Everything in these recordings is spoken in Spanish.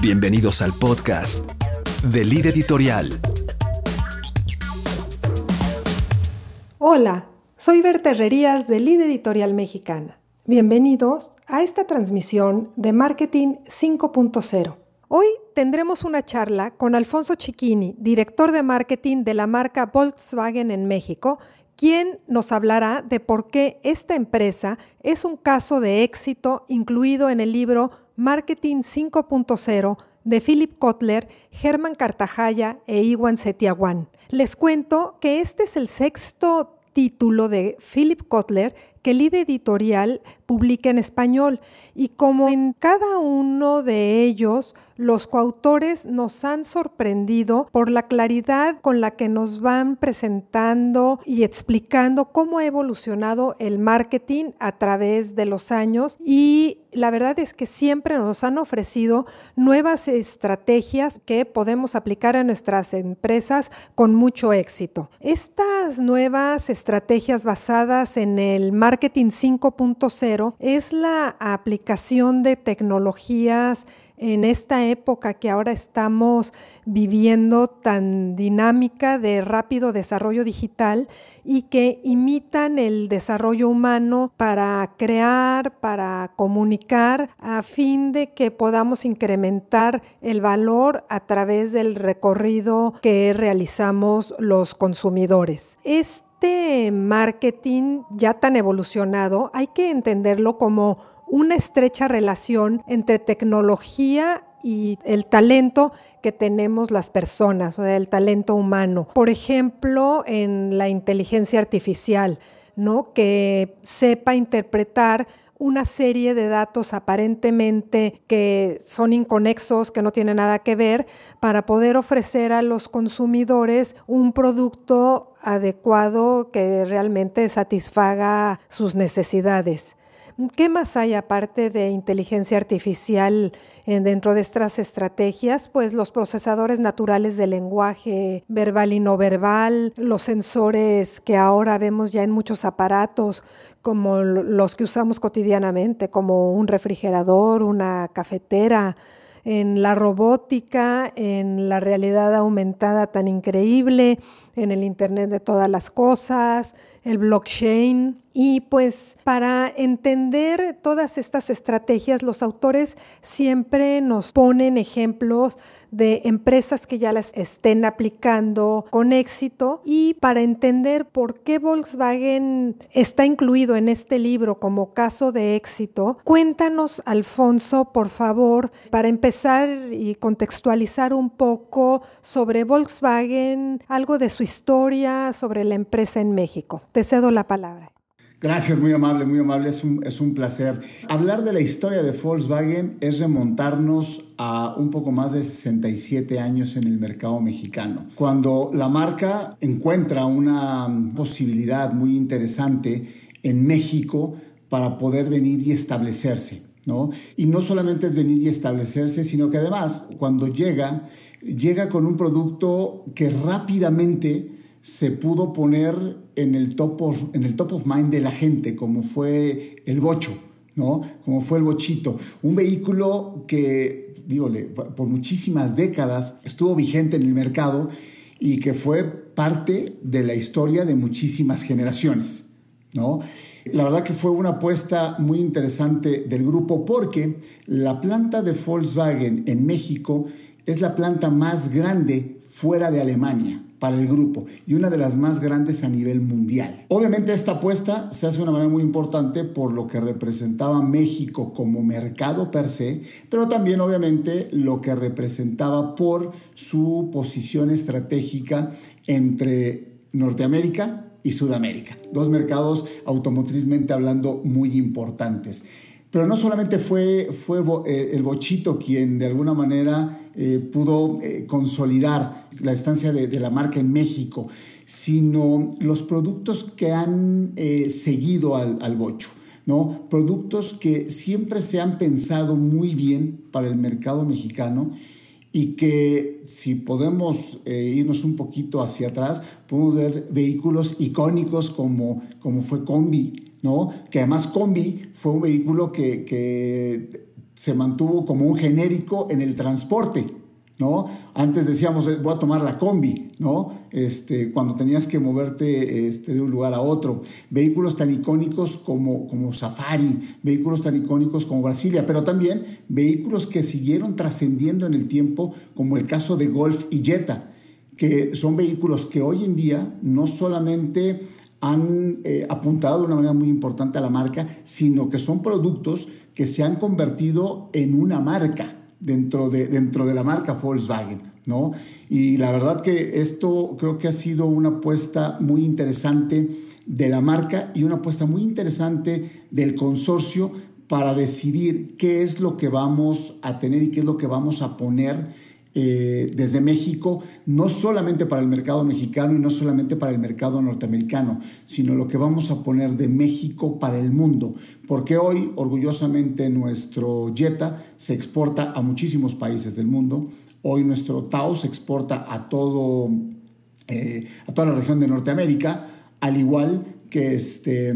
Bienvenidos al podcast de Lid Editorial. Hola, soy Berta Herrerías de Lid Editorial Mexicana. Bienvenidos a esta transmisión de Marketing 5.0. Hoy tendremos una charla con Alfonso Chiquini, director de marketing de la marca Volkswagen en México, quien nos hablará de por qué esta empresa es un caso de éxito incluido en el libro Marketing 5.0 de Philip Kotler, Germán Cartajaya e Iwan Setiawan. Les cuento que este es el sexto título de Philip Kotler que el editorial publica en español y como en cada uno de ellos los coautores nos han sorprendido por la claridad con la que nos van presentando y explicando cómo ha evolucionado el marketing a través de los años y la verdad es que siempre nos han ofrecido nuevas estrategias que podemos aplicar a nuestras empresas con mucho éxito. Estas nuevas estrategias basadas en el marketing 5.0 es la aplicación de tecnologías en esta época que ahora estamos viviendo tan dinámica de rápido desarrollo digital y que imitan el desarrollo humano para crear, para comunicar, a fin de que podamos incrementar el valor a través del recorrido que realizamos los consumidores. Este marketing ya tan evolucionado hay que entenderlo como una estrecha relación entre tecnología y el talento que tenemos las personas, o el talento humano. Por ejemplo, en la inteligencia artificial, ¿no? Que sepa interpretar una serie de datos aparentemente que son inconexos, que no tienen nada que ver, para poder ofrecer a los consumidores un producto adecuado que realmente satisfaga sus necesidades. ¿Qué más hay aparte de inteligencia artificial dentro de estas estrategias? Pues los procesadores naturales de lenguaje verbal y no verbal, los sensores que ahora vemos ya en muchos aparatos, como los que usamos cotidianamente, como un refrigerador, una cafetera, en la robótica, en la realidad aumentada tan increíble, en el Internet de todas las cosas, el blockchain. Y pues para entender todas estas estrategias, los autores siempre nos ponen ejemplos de empresas que ya las estén aplicando con éxito y para entender por qué Volkswagen está incluido en este libro como caso de éxito, cuéntanos, Alfonso, por favor, para empezar y contextualizar un poco sobre Volkswagen, algo de su historia, sobre la empresa en México. Te cedo la palabra. Gracias, muy amable, muy amable, es un, es un, placer. Hablar de la historia de Volkswagen es remontarnos a un poco más de 67 años en el mercado mexicano, cuando la marca encuentra una posibilidad muy interesante en México para poder venir y establecerse. ¿No? Y no solamente es venir y establecerse, sino que además cuando llega, llega con un producto que rápidamente se pudo poner en el, top of, en el top of mind de la gente, como fue el bocho, ¿no? Como fue el bochito. Un vehículo que, dígole, por muchísimas décadas estuvo vigente en el mercado y que fue parte de la historia de muchísimas generaciones, ¿no? La verdad que fue una apuesta muy interesante del grupo porque la planta de Volkswagen en México es la planta más grande fuera de Alemania para el grupo y una de las más grandes a nivel mundial. Obviamente esta apuesta se hace de una manera muy importante por lo que representaba México como mercado per se, pero también obviamente lo que representaba por su posición estratégica entre Norteamérica y Sudamérica, dos mercados automotriz,mente hablando muy importantes. Pero no solamente fue, fue eh, el Bochito quien de alguna manera eh, pudo eh, consolidar la estancia de, la marca en México, sino los productos que han seguido al, al, Bocho. ¿no? Productos que siempre se han pensado muy bien para el mercado mexicano y que si podemos irnos un poquito hacia atrás, podemos ver vehículos icónicos como, como fue Combi, ¿no? Que además Combi fue un vehículo que, se mantuvo como un genérico en el transporte. ¿No? Antes decíamos, eh, voy a tomar la combi, ¿no? Este, cuando tenías que moverte este, de un lugar a otro. Vehículos tan icónicos como, Safari, vehículos tan icónicos como Brasilia, pero también vehículos que siguieron trascendiendo en el tiempo, como el caso de Golf y Jetta, que son vehículos que hoy en día no solamente han eh, apuntado de una manera muy importante a la marca, sino que son productos que se han convertido en una marca dentro de, dentro de la marca Volkswagen, ¿no? Y la verdad que esto creo que ha sido una apuesta muy interesante de la marca y una apuesta muy interesante del consorcio para decidir qué es lo que vamos a tener y qué es lo que vamos a poner eh, desde México, no solamente para el mercado mexicano y no solamente para el mercado norteamericano, sino lo que vamos a poner de México para el mundo. Porque hoy, orgullosamente, nuestro Jetta se exporta a muchísimos países del mundo. Hoy nuestro Tao se exporta a, todo, eh, a toda la región de Norteamérica, al igual que este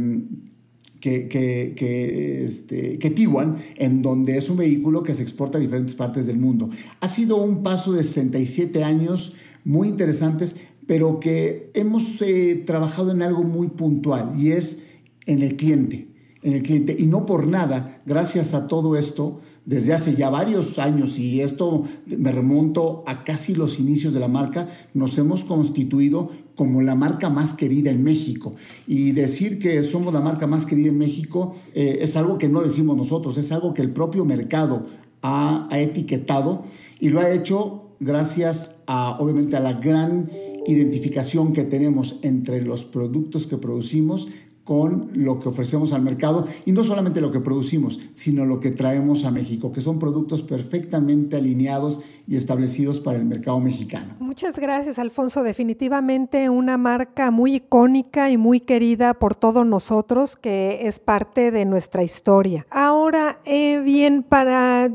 que, que, este, que Tiwan, en donde es un vehículo que se exporta a diferentes partes del mundo. Ha sido un paso de 67 años muy interesantes, pero que hemos eh, trabajado en algo muy puntual y es en el cliente, en el cliente. Y no por nada, gracias a todo esto, desde hace ya varios años, y esto me remonto a casi los inicios de la marca, nos hemos constituido como la marca más querida en México. Y decir que somos la marca más querida en México eh, es algo que no decimos nosotros, es algo que el propio mercado ha, ha etiquetado y lo ha hecho gracias a, obviamente, a la gran identificación que tenemos entre los productos que producimos con lo que ofrecemos al mercado y no solamente lo que producimos, sino lo que traemos a México, que son productos perfectamente alineados y establecidos para el mercado mexicano. Muchas gracias, Alfonso. Definitivamente una marca muy icónica y muy querida por todos nosotros, que es parte de nuestra historia. Ahora, eh, bien, para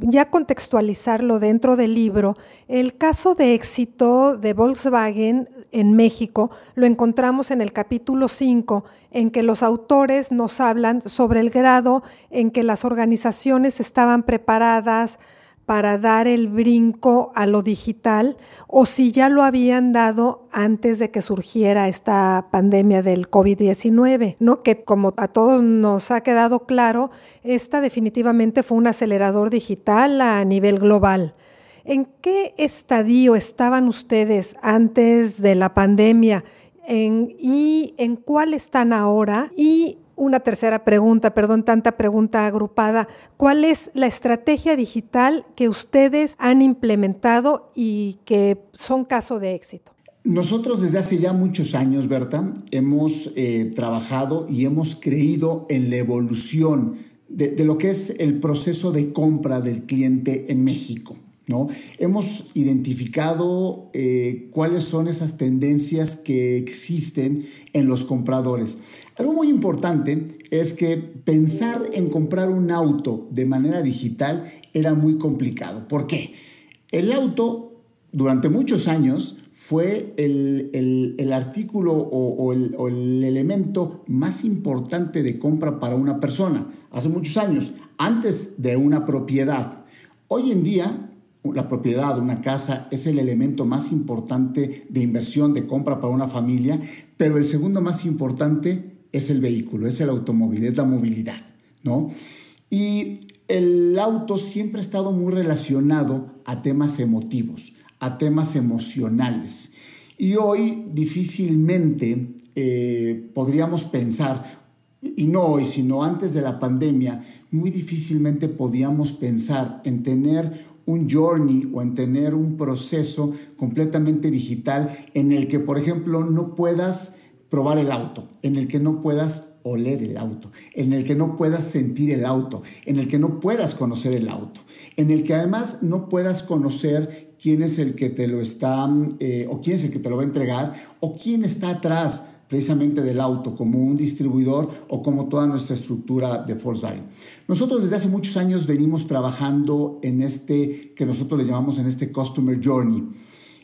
ya contextualizarlo dentro del libro, el caso de éxito de Volkswagen en México lo encontramos en el capítulo 5, en que los autores nos hablan sobre el grado en que las organizaciones estaban preparadas para dar el brinco a lo digital o si ya lo habían dado antes de que surgiera esta pandemia del COVID-19, ¿no? Que como a todos nos ha quedado claro, esta definitivamente fue un acelerador digital a nivel global. ¿En qué estadio estaban ustedes antes de la pandemia y en cuál están ahora? Y una tercera pregunta, perdón, tanta pregunta agrupada. ¿Cuál es la estrategia digital que ustedes han implementado y que son caso de éxito? Nosotros desde hace ya muchos años, Berta, hemos eh, trabajado y hemos creído en la evolución de lo que es el proceso de compra del cliente en México. ¿No? Hemos identificado eh, cuáles son esas tendencias que existen en los compradores. Algo muy importante es que pensar en comprar un auto de manera digital era muy complicado. ¿Por qué? El auto durante muchos años fue el, artículo o, el, o el elemento más importante de compra para una persona. Hace muchos años, antes de una propiedad. Hoy en día la propiedad, una casa, es el elemento más importante de inversión, de compra para una familia, pero el segundo más importante es el vehículo, es el automóvil, es la movilidad, ¿no? Y el auto siempre ha estado muy relacionado a temas emotivos, a temas emocionales. Y hoy difícilmente eh, podríamos pensar, y no hoy, sino antes de la pandemia, muy difícilmente podíamos pensar en tener un journey o en tener un proceso completamente digital en el que, por ejemplo, no puedas probar el auto, en el que no puedas oler el auto, en el que no puedas sentir el auto, en el que no puedas conocer el auto, en el que además no puedas conocer quién es el que te lo está eh, o quién es el que te lo va a entregar o quién está atrás precisamente del auto como un distribuidor o como toda nuestra estructura de Volkswagen. Nosotros desde hace muchos años venimos trabajando en este que nosotros le llamamos en este Customer Journey.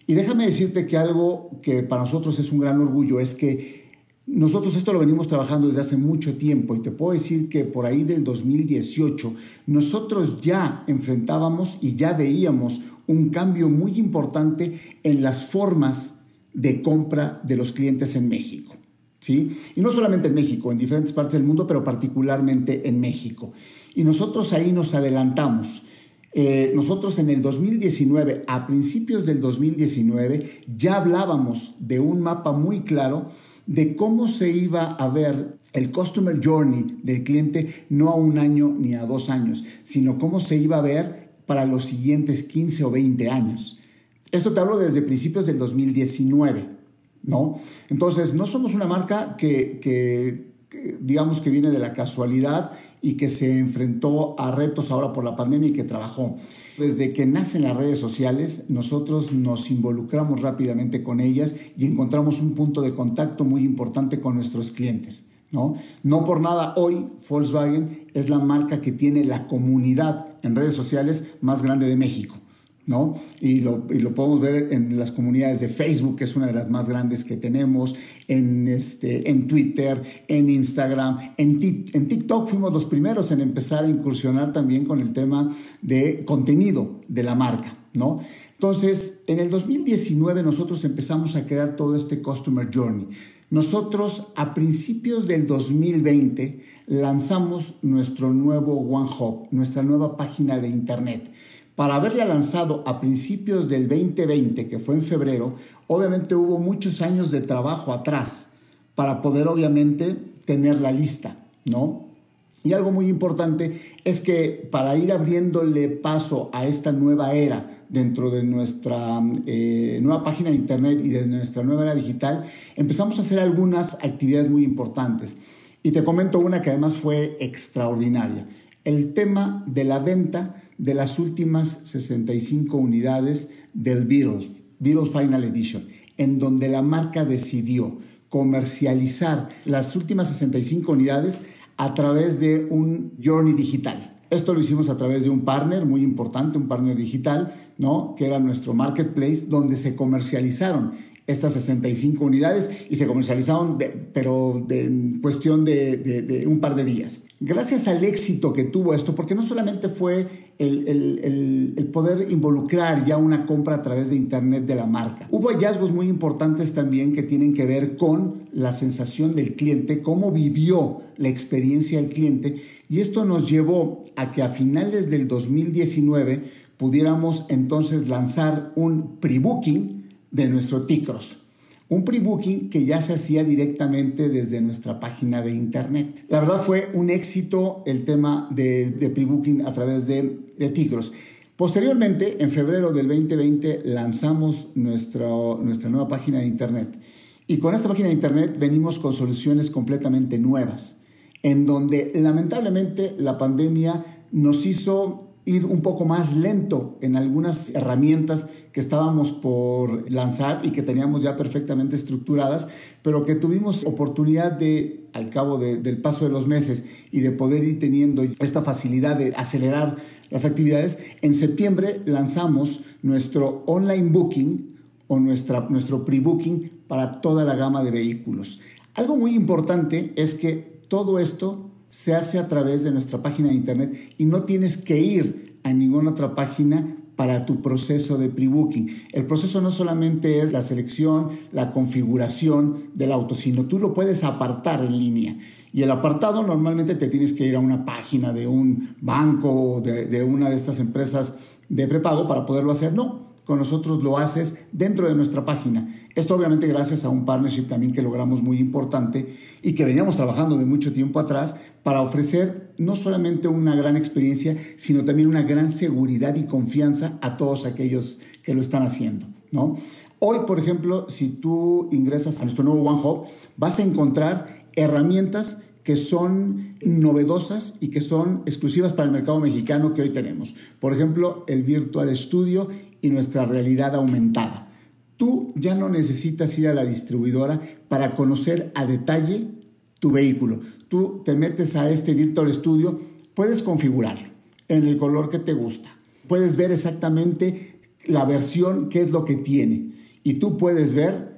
Y déjame decirte que algo que para nosotros es un gran orgullo es que Nosotros esto lo venimos trabajando desde hace mucho tiempo y te puedo decir que por ahí del 2018 nosotros ya enfrentábamos y ya veíamos un cambio muy importante en las formas de compra de los clientes en México. ¿Sí? Y no solamente en México, en diferentes partes del mundo, pero particularmente en México. Y nosotros ahí nos adelantamos. Eh, nosotros en el 2019, a principios del 2019, ya hablábamos de un mapa muy claro de cómo se iba a ver el Customer Journey del cliente no a un año ni a dos años, sino cómo se iba a ver para los siguientes 15 o 20 años. Esto te hablo desde principios del 2019, ¿no? Entonces, no somos una marca que, digamos que viene de la casualidad y que se enfrentó a retos ahora por la pandemia y que trabajó. Desde que nacen las redes sociales, nosotros nos involucramos rápidamente con ellas y encontramos un punto de contacto muy importante con nuestros clientes. ¿no? no por nada hoy Volkswagen es la marca que tiene la comunidad en redes sociales más grande de México. ¿No? Y lo, podemos ver en las comunidades de Facebook, que es una de las más grandes que tenemos, en, este, en Twitter, en Instagram, en, en TikTok fuimos los primeros en empezar a incursionar también con el tema de contenido de la marca, ¿no? Entonces, en el 2019 nosotros empezamos a crear todo este Customer Journey. Nosotros a principios del 2020 lanzamos nuestro nuevo One Hub, nuestra nueva página de Internet para haberla lanzado a principios del 2020, que fue en febrero, obviamente hubo muchos años de trabajo atrás para poder obviamente tener la lista, ¿no? Y algo muy importante es que para ir abriéndole paso a esta nueva era dentro de nuestra eh, nueva página de internet y de nuestra nueva era digital, empezamos a hacer algunas actividades muy importantes. Y te comento una que además fue extraordinaria. El tema de la venta de las últimas 65 unidades del Beatles, Beatles Final Edition, en donde la marca decidió comercializar las últimas 65 unidades a través de un journey digital. Esto lo hicimos a través de un partner muy importante, un partner digital, ¿no? que era nuestro marketplace, donde se comercializaron estas 65 unidades y se comercializaron, pero en cuestión de, un par de días. Gracias al éxito que tuvo esto, porque no solamente fue el, poder involucrar ya una compra a través de Internet de la marca, hubo hallazgos muy importantes también que tienen que ver con la sensación del cliente, cómo vivió la experiencia del cliente, y esto nos llevó a que a finales del 2019 pudiéramos entonces lanzar un pre-booking de nuestro T-Cross. Un pre-booking que ya se hacía directamente desde nuestra página de internet. La verdad fue un éxito el tema de, de pre-booking a través de, de. Posteriormente, en febrero del 2020, lanzamos nuestra, nuestra nueva página de internet. Y con esta página de internet venimos con soluciones completamente nuevas, en donde lamentablemente la pandemia nos hizo ir un poco más lento en algunas herramientas que estábamos por lanzar y que teníamos ya perfectamente estructuradas, pero que tuvimos oportunidad de, al cabo del paso de los meses y de poder ir teniendo esta facilidad de acelerar las actividades, en septiembre lanzamos nuestro online booking o nuestra, nuestro pre-booking para toda la gama de vehículos. Algo muy importante es que todo esto se hace a través de nuestra página de internet y no tienes que ir a ninguna otra página para tu proceso de pre-booking. El proceso no solamente es la selección, la configuración del auto, sino tú lo puedes apartar en línea. Y el apartado normalmente te tienes que ir a una página de un banco o de, de una de estas empresas de prepago para poderlo hacer. No, con nosotros lo haces dentro de nuestra página. Esto obviamente gracias a un partnership también que logramos muy importante y que veníamos trabajando de mucho tiempo atrás para ofrecer no solamente una gran experiencia, sino también una gran seguridad y confianza a todos aquellos que lo están haciendo, ¿no? Hoy, por ejemplo, si tú ingresas a nuestro nuevo One Hub, vas a encontrar herramientas que son novedosas y que son exclusivas para el mercado mexicano que hoy tenemos. Por ejemplo, el Virtual Studio y nuestra realidad aumentada. Tú ya no necesitas ir a la distribuidora para conocer a detalle tu vehículo. Tú te metes a este Virtual Studio, puedes configurarlo en el color que te gusta. Puedes ver exactamente la versión, qué es lo que tiene. Y tú puedes ver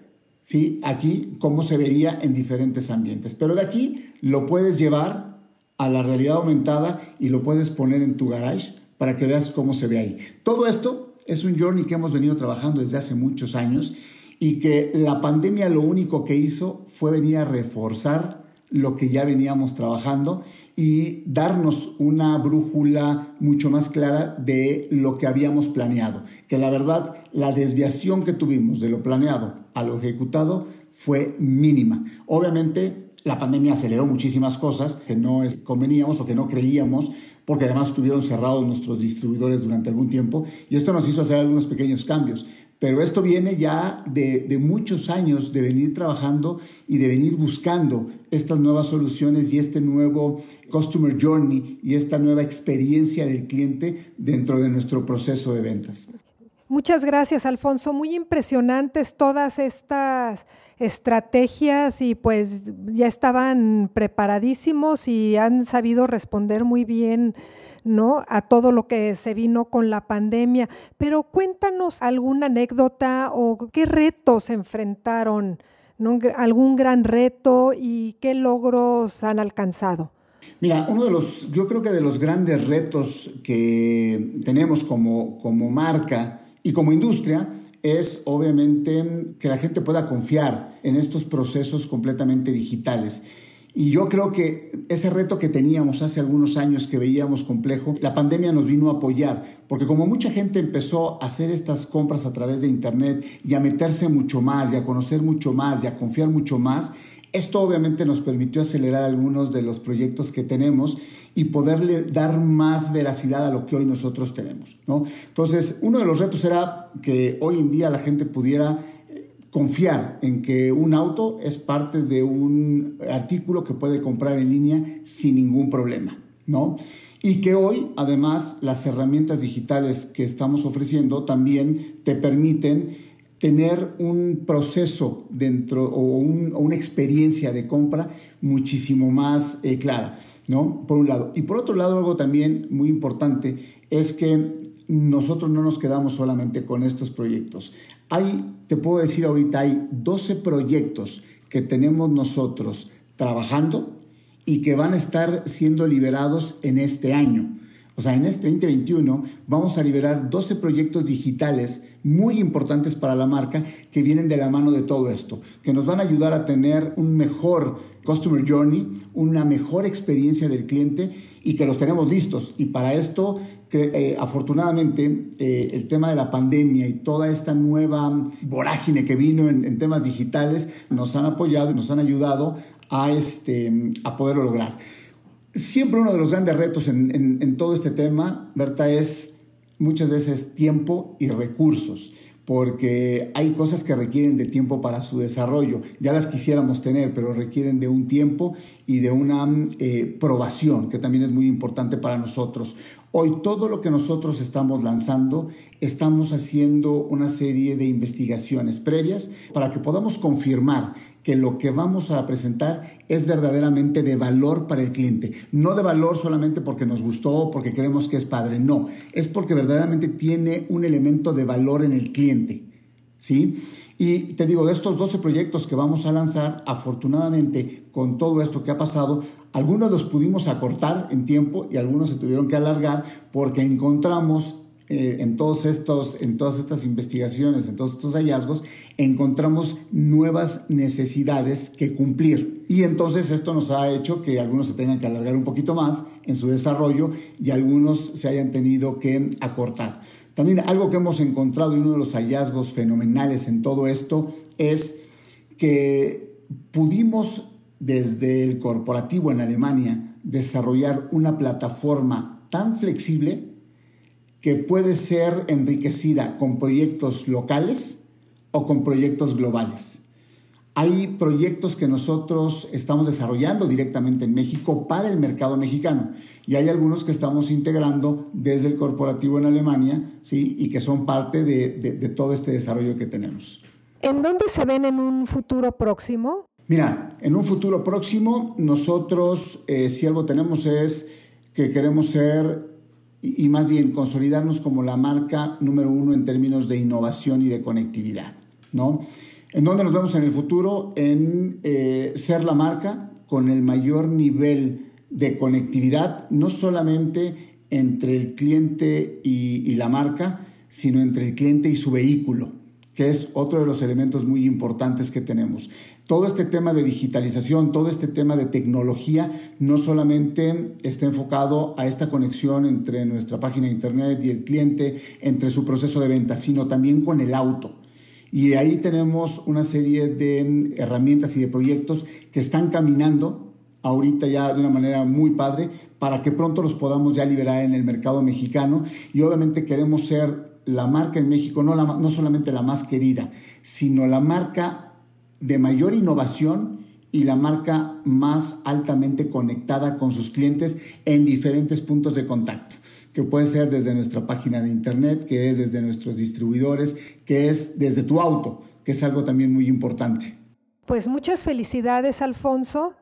¿sí? Aquí, cómo se vería en diferentes ambientes. Pero de aquí lo puedes llevar a la realidad aumentada y lo puedes poner en tu garage para que veas cómo se ve ahí. Todo esto es un journey que hemos venido trabajando desde hace muchos años y que la pandemia lo único que hizo fue venir a reforzar lo que ya veníamos trabajando y darnos una brújula mucho más clara de lo que habíamos planeado. Que la verdad, la desviación que tuvimos de lo planeado a lo ejecutado fue mínima. Obviamente, la pandemia aceleró muchísimas cosas que no conveníamos o que no creíamos, porque además estuvieron cerrados nuestros distribuidores durante algún tiempo y esto nos hizo hacer algunos pequeños cambios. Pero esto viene ya de, muchos años de venir trabajando y de venir buscando estas nuevas soluciones y este nuevo Customer Journey y esta nueva experiencia del cliente dentro de nuestro proceso de ventas. Muchas gracias, Alfonso. Muy impresionantes todas estas estrategias y pues ya estaban preparadísimos y han sabido responder muy bien ¿no? a todo lo que se vino con la pandemia. Pero cuéntanos alguna anécdota o qué retos enfrentaron, algún gran reto y qué logros han alcanzado. Mira, uno de los, yo creo que de los grandes retos que tenemos como, como marca y como industria es obviamente que la gente pueda confiar en estos procesos completamente digitales. Y yo creo que ese reto que teníamos hace algunos años que veíamos complejo, la pandemia nos vino a apoyar, porque como mucha gente empezó a hacer estas compras a través de Internet y a meterse mucho más y a conocer mucho más y a confiar mucho más, esto obviamente nos permitió acelerar algunos de los proyectos que tenemos y poderle dar más veracidad a lo que hoy nosotros tenemos. ¿no? Entonces, uno de los retos era que hoy en día la gente pudiera eh, confiar en que un auto es parte de un artículo que puede comprar en línea sin ningún problema, ¿no? Y que hoy, además, las herramientas digitales que estamos ofreciendo también te permiten tener un proceso dentro o, una experiencia de compra muchísimo más eh, clara. ¿no? Por un lado. Y por otro lado, algo también muy importante es que nosotros no nos quedamos solamente con estos proyectos. Hay, te puedo decir ahorita, hay 12 proyectos que tenemos nosotros trabajando y que van a estar siendo liberados en este año. O sea, en este 2021 vamos a liberar 12 proyectos digitales muy importantes para la marca que vienen de la mano de todo esto, que nos van a ayudar a tener un mejor Customer Journey, una mejor experiencia del cliente y que los tenemos listos. Y para esto, eh, afortunadamente, eh, el tema de la pandemia y toda esta nueva vorágine que vino en, temas digitales nos han apoyado y nos han ayudado a, este, a poderlo lograr. Siempre uno de los grandes retos en, en todo este tema, Berta, es muchas veces tiempo y recursos porque hay cosas que requieren de tiempo para su desarrollo. Ya las quisiéramos tener, pero requieren de un tiempo y de una eh, probación, que también es muy importante para nosotros. Hoy todo lo que nosotros estamos lanzando, estamos haciendo una serie de investigaciones previas para que podamos confirmar que lo que vamos a presentar es verdaderamente de valor para el cliente. No de valor solamente porque nos gustó o porque creemos que es padre, no, es porque verdaderamente tiene un elemento de valor en el cliente. ¿Sí? Y te digo, de estos 12 proyectos que vamos a lanzar, afortunadamente, con todo esto que ha pasado, algunos los pudimos acortar en tiempo y algunos se tuvieron que alargar porque encontramos eh, en, todos estos, en todas estas investigaciones, en todos estos hallazgos, encontramos nuevas necesidades que cumplir. Y entonces esto nos ha hecho que algunos se tengan que alargar un poquito más en su desarrollo y algunos se hayan tenido que acortar. También algo que hemos encontrado y uno de los hallazgos fenomenales en todo esto es que pudimos desde el corporativo en Alemania desarrollar una plataforma tan flexible que puede ser enriquecida con proyectos locales o con proyectos globales. Hay proyectos que nosotros estamos desarrollando directamente en México para el mercado mexicano y hay algunos que estamos integrando desde el corporativo en Alemania ¿sí? y que son parte de, todo este desarrollo que tenemos. ¿En dónde se ven en un futuro próximo? Mira, en un futuro próximo nosotros eh, si algo tenemos es que queremos ser y, más bien consolidarnos como la marca número uno en términos de innovación y de conectividad, ¿no? ¿En dónde nos vemos en el futuro? En eh, ser la marca con el mayor nivel de conectividad, no solamente entre el cliente y, la marca, sino entre el cliente y su vehículo, que es otro de los elementos muy importantes que tenemos. Todo este tema de digitalización, todo este tema de tecnología, no solamente está enfocado a esta conexión entre nuestra página de internet y el cliente, entre su proceso de venta, sino también con el auto. Y ahí tenemos una serie de herramientas y de proyectos que están caminando ahorita ya de una manera muy padre para que pronto los podamos ya liberar en el mercado mexicano. Y obviamente queremos ser la marca en México, no, la, no solamente la más querida, sino la marca de mayor innovación y la marca más altamente conectada con sus clientes en diferentes puntos de contacto que puede ser desde nuestra página de internet, que es desde nuestros distribuidores, que es desde tu auto, que es algo también muy importante. Pues muchas felicidades, Alfonso.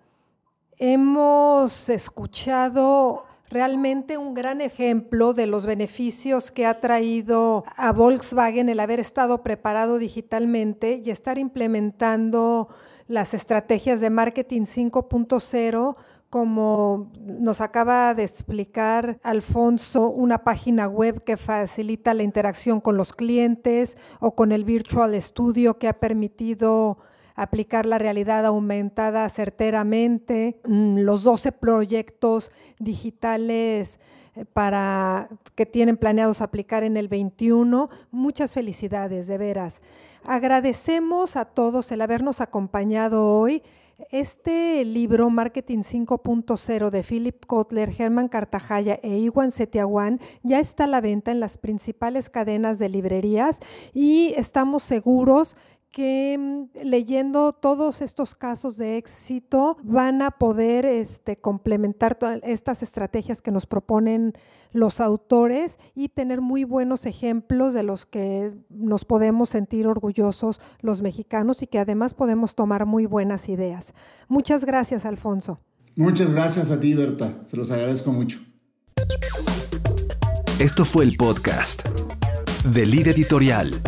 Hemos escuchado realmente un gran ejemplo de los beneficios que ha traído a Volkswagen el haber estado preparado digitalmente y estar implementando las estrategias de marketing 5.0 como nos acaba de explicar Alfonso, una página web que facilita la interacción con los clientes o con el Virtual Studio que ha permitido aplicar la realidad aumentada certeramente, mm, los 12 proyectos digitales eh, para que tienen planeados aplicar en el 21. Muchas felicidades, de veras. Agradecemos a todos el habernos acompañado hoy. Este libro, Marketing 5.0 de Philip Kotler, Germán Cartajaya e Iwan Setiawan, ya está a la venta en las principales cadenas de librerías y estamos seguros que mm, leyendo todos estos casos de éxito van a poder este, complementar todas estas estrategias que nos proponen los autores y tener muy buenos ejemplos de los que nos podemos sentir orgullosos los mexicanos y que además podemos tomar muy buenas ideas. Muchas gracias, Alfonso. Muchas gracias a ti, Berta. Se los agradezco mucho. Esto fue el podcast de Lead Editorial.